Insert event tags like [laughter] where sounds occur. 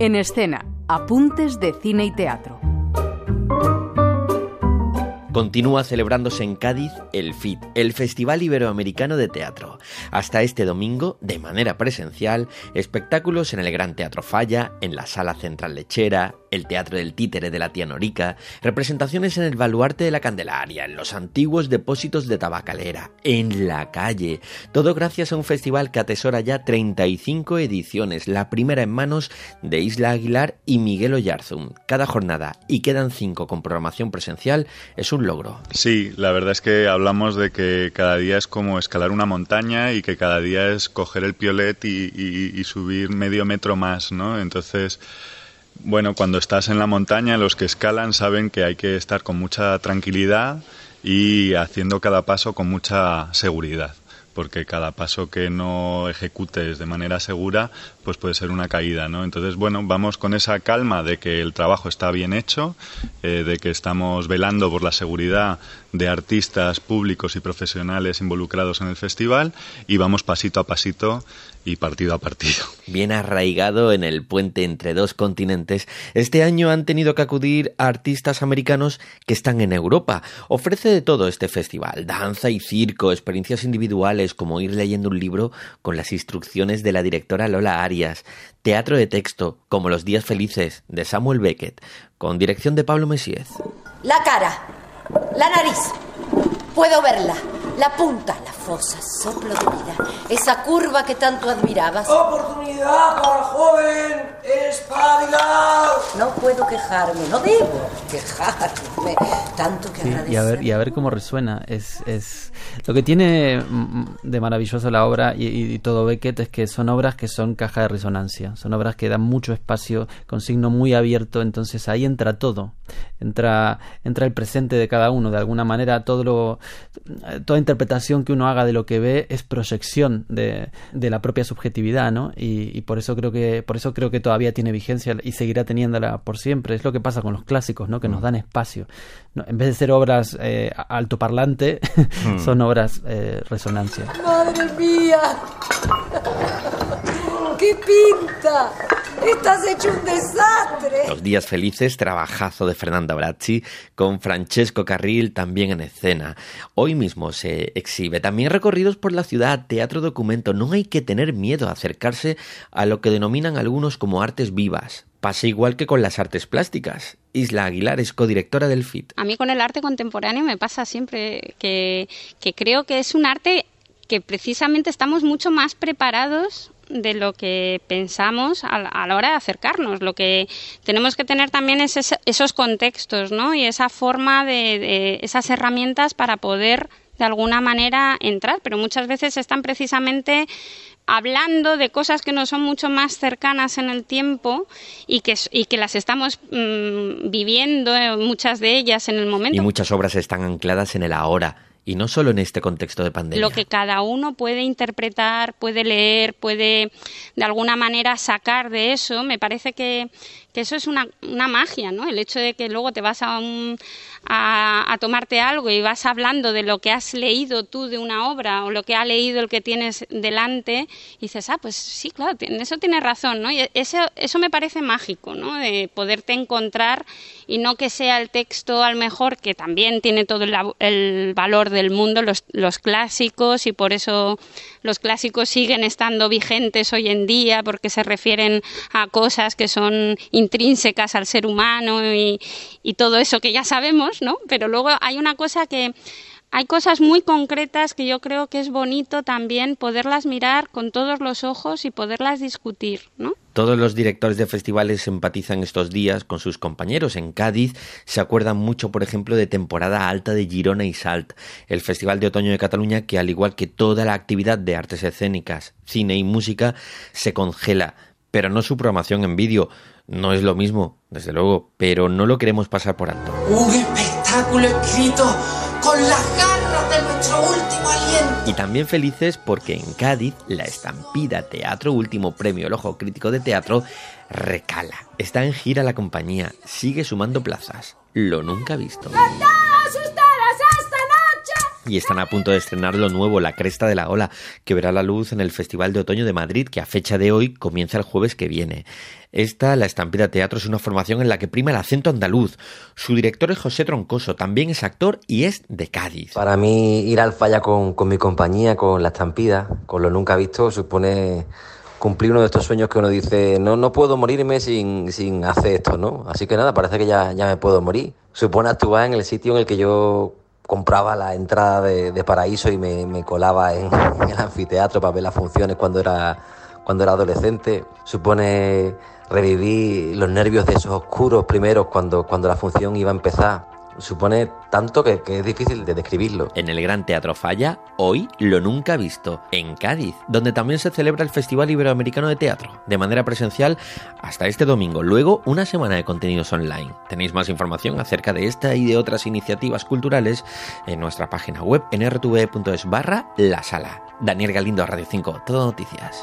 En escena, apuntes de cine y teatro. Continúa celebrándose en Cádiz el FIT, el Festival Iberoamericano de Teatro. Hasta este domingo, de manera presencial, espectáculos en el Gran Teatro Falla, en la Sala Central Lechera, el Teatro del Títere de la Tía Norica, representaciones en el Baluarte de la Candelaria, en los antiguos depósitos de tabacalera, en la calle. Todo gracias a un festival que atesora ya 35 ediciones, la primera en manos de Isla Aguilar y Miguel Oyarzum. Cada jornada, y quedan cinco con programación presencial, es un Sí, la verdad es que hablamos de que cada día es como escalar una montaña y que cada día es coger el piolet y, y subir medio metro más, ¿no? Entonces bueno, cuando estás en la montaña, los que escalan saben que hay que estar con mucha tranquilidad y haciendo cada paso con mucha seguridad porque cada paso que no ejecutes de manera segura pues puede ser una caída, ¿no? Entonces, bueno, vamos con esa calma de que el trabajo está bien hecho, eh, de que estamos velando por la seguridad de artistas públicos y profesionales involucrados en el festival y vamos pasito a pasito y partido a partido. Bien arraigado en el puente entre dos continentes, este año han tenido que acudir artistas americanos que están en Europa. Ofrece de todo este festival, danza y circo, experiencias individuales como ir leyendo un libro con las instrucciones de la directora Lola Arias, teatro de texto como Los días felices de Samuel Beckett, con dirección de Pablo Messiez. La cara, la nariz, puedo verla, la punta, la fosa, soplo de vida, esa curva que tanto admirabas. Oportunidad para joven espabilado. No puedo quejarme, no debo quejarme. Tanto que y a ver y a ver cómo resuena. Es, es lo que tiene de maravilloso la obra y, y, todo Beckett es que son obras que son caja de resonancia, son obras que dan mucho espacio con signo muy abierto, entonces ahí entra todo, entra entra el presente de cada uno, de alguna manera todo lo toda interpretación que uno haga de lo que ve es proyección de, de la propia subjetividad, ¿no? Y, y, por eso creo que por eso creo que todavía tiene vigencia y seguirá teniéndola por siempre. Es lo que pasa con los clásicos, ¿no? Que nos dan espacio. No, en vez de ser obras eh, altoparlante, [laughs] mm. son obras eh, resonancia. ¡Madre mía! [laughs] ¡Qué pinta! ¡Estás hecho un desastre! Los días felices, trabajazo de Fernanda Brazzi con Francesco Carril también en escena. Hoy mismo se exhibe también recorridos por la ciudad, teatro documento. No hay que tener miedo a acercarse a lo que denominan algunos como artes vivas. Pasa igual que con las artes plásticas. Isla Aguilar es codirectora del FIT. A mí con el arte contemporáneo me pasa siempre que, que creo que es un arte que precisamente estamos mucho más preparados de lo que pensamos a, la hora de acercarnos. Lo que tenemos que tener también es esos contextos, ¿no? Y esa forma de, esas herramientas para poder de alguna manera entrar, pero muchas veces están precisamente hablando de cosas que nos son mucho más cercanas en el tiempo y que, y que las estamos mmm, viviendo, eh, muchas de ellas en el momento. Y muchas obras están ancladas en el ahora y no solo en este contexto de pandemia. Lo que cada uno puede interpretar, puede leer, puede de alguna manera sacar de eso, me parece que, que eso es una, una, magia, ¿no? El hecho de que luego te vas a, un, a, tomarte algo y vas hablando de lo que has leído tú de una obra o lo que ha leído el que tienes delante y dices, ah, pues sí, claro, eso tienes razón, ¿no? Y eso, eso me parece mágico, ¿no? De poderte encontrar y no que sea el texto al mejor, que también tiene todo el, el valor del mundo, los, los clásicos y por eso los clásicos siguen estando vigentes hoy en día porque se refieren a cosas que son intrínsecas al ser humano y, todo eso que ya sabemos, ¿no? Pero luego hay una cosa que hay cosas muy concretas que yo creo que es bonito también poderlas mirar con todos los ojos y poderlas discutir, ¿no? Todos los directores de festivales empatizan estos días con sus compañeros. En Cádiz se acuerdan mucho, por ejemplo, de temporada alta de Girona y Salt, el Festival de Otoño de Cataluña que, al igual que toda la actividad de artes escénicas, cine y música, se congela, pero no su programación en vídeo. No es lo mismo, desde luego, pero no lo queremos pasar por alto. Un espectáculo escrito con las garras de nuestro último aliento. Y también felices porque en Cádiz la estampida Teatro Último Premio El Ojo Crítico de Teatro recala. Está en gira la compañía, sigue sumando plazas. Lo nunca visto. ¡Todos ustedes esta noche y están a punto de estrenar lo nuevo, La Cresta de la Ola, que verá la luz en el Festival de Otoño de Madrid, que a fecha de hoy comienza el jueves que viene. Esta, la Estampida Teatro, es una formación en la que prima el acento andaluz. Su director es José Troncoso, también es actor y es de Cádiz. Para mí, ir al falla con, con mi compañía, con la Estampida, con lo nunca visto, supone cumplir uno de estos sueños que uno dice, no, no puedo morirme sin, sin hacer esto, ¿no? Así que nada, parece que ya, ya me puedo morir. Supone actuar en el sitio en el que yo compraba la entrada de, Paraíso y me, colaba [laughs] en, el anfiteatro para ver las funciones cuando era, cuando era adolescente. Supone revivir los nervios de esos oscuros primeros cuando, cuando la función iba a empezar supone tanto que, es difícil de describirlo. En el Gran Teatro Falla, hoy lo nunca visto, en Cádiz, donde también se celebra el Festival Iberoamericano de Teatro, de manera presencial hasta este domingo, luego una semana de contenidos online. Tenéis más información acerca de esta y de otras iniciativas culturales en nuestra página web en rtv.es barra la sala. Daniel Galindo, Radio 5, todo noticias.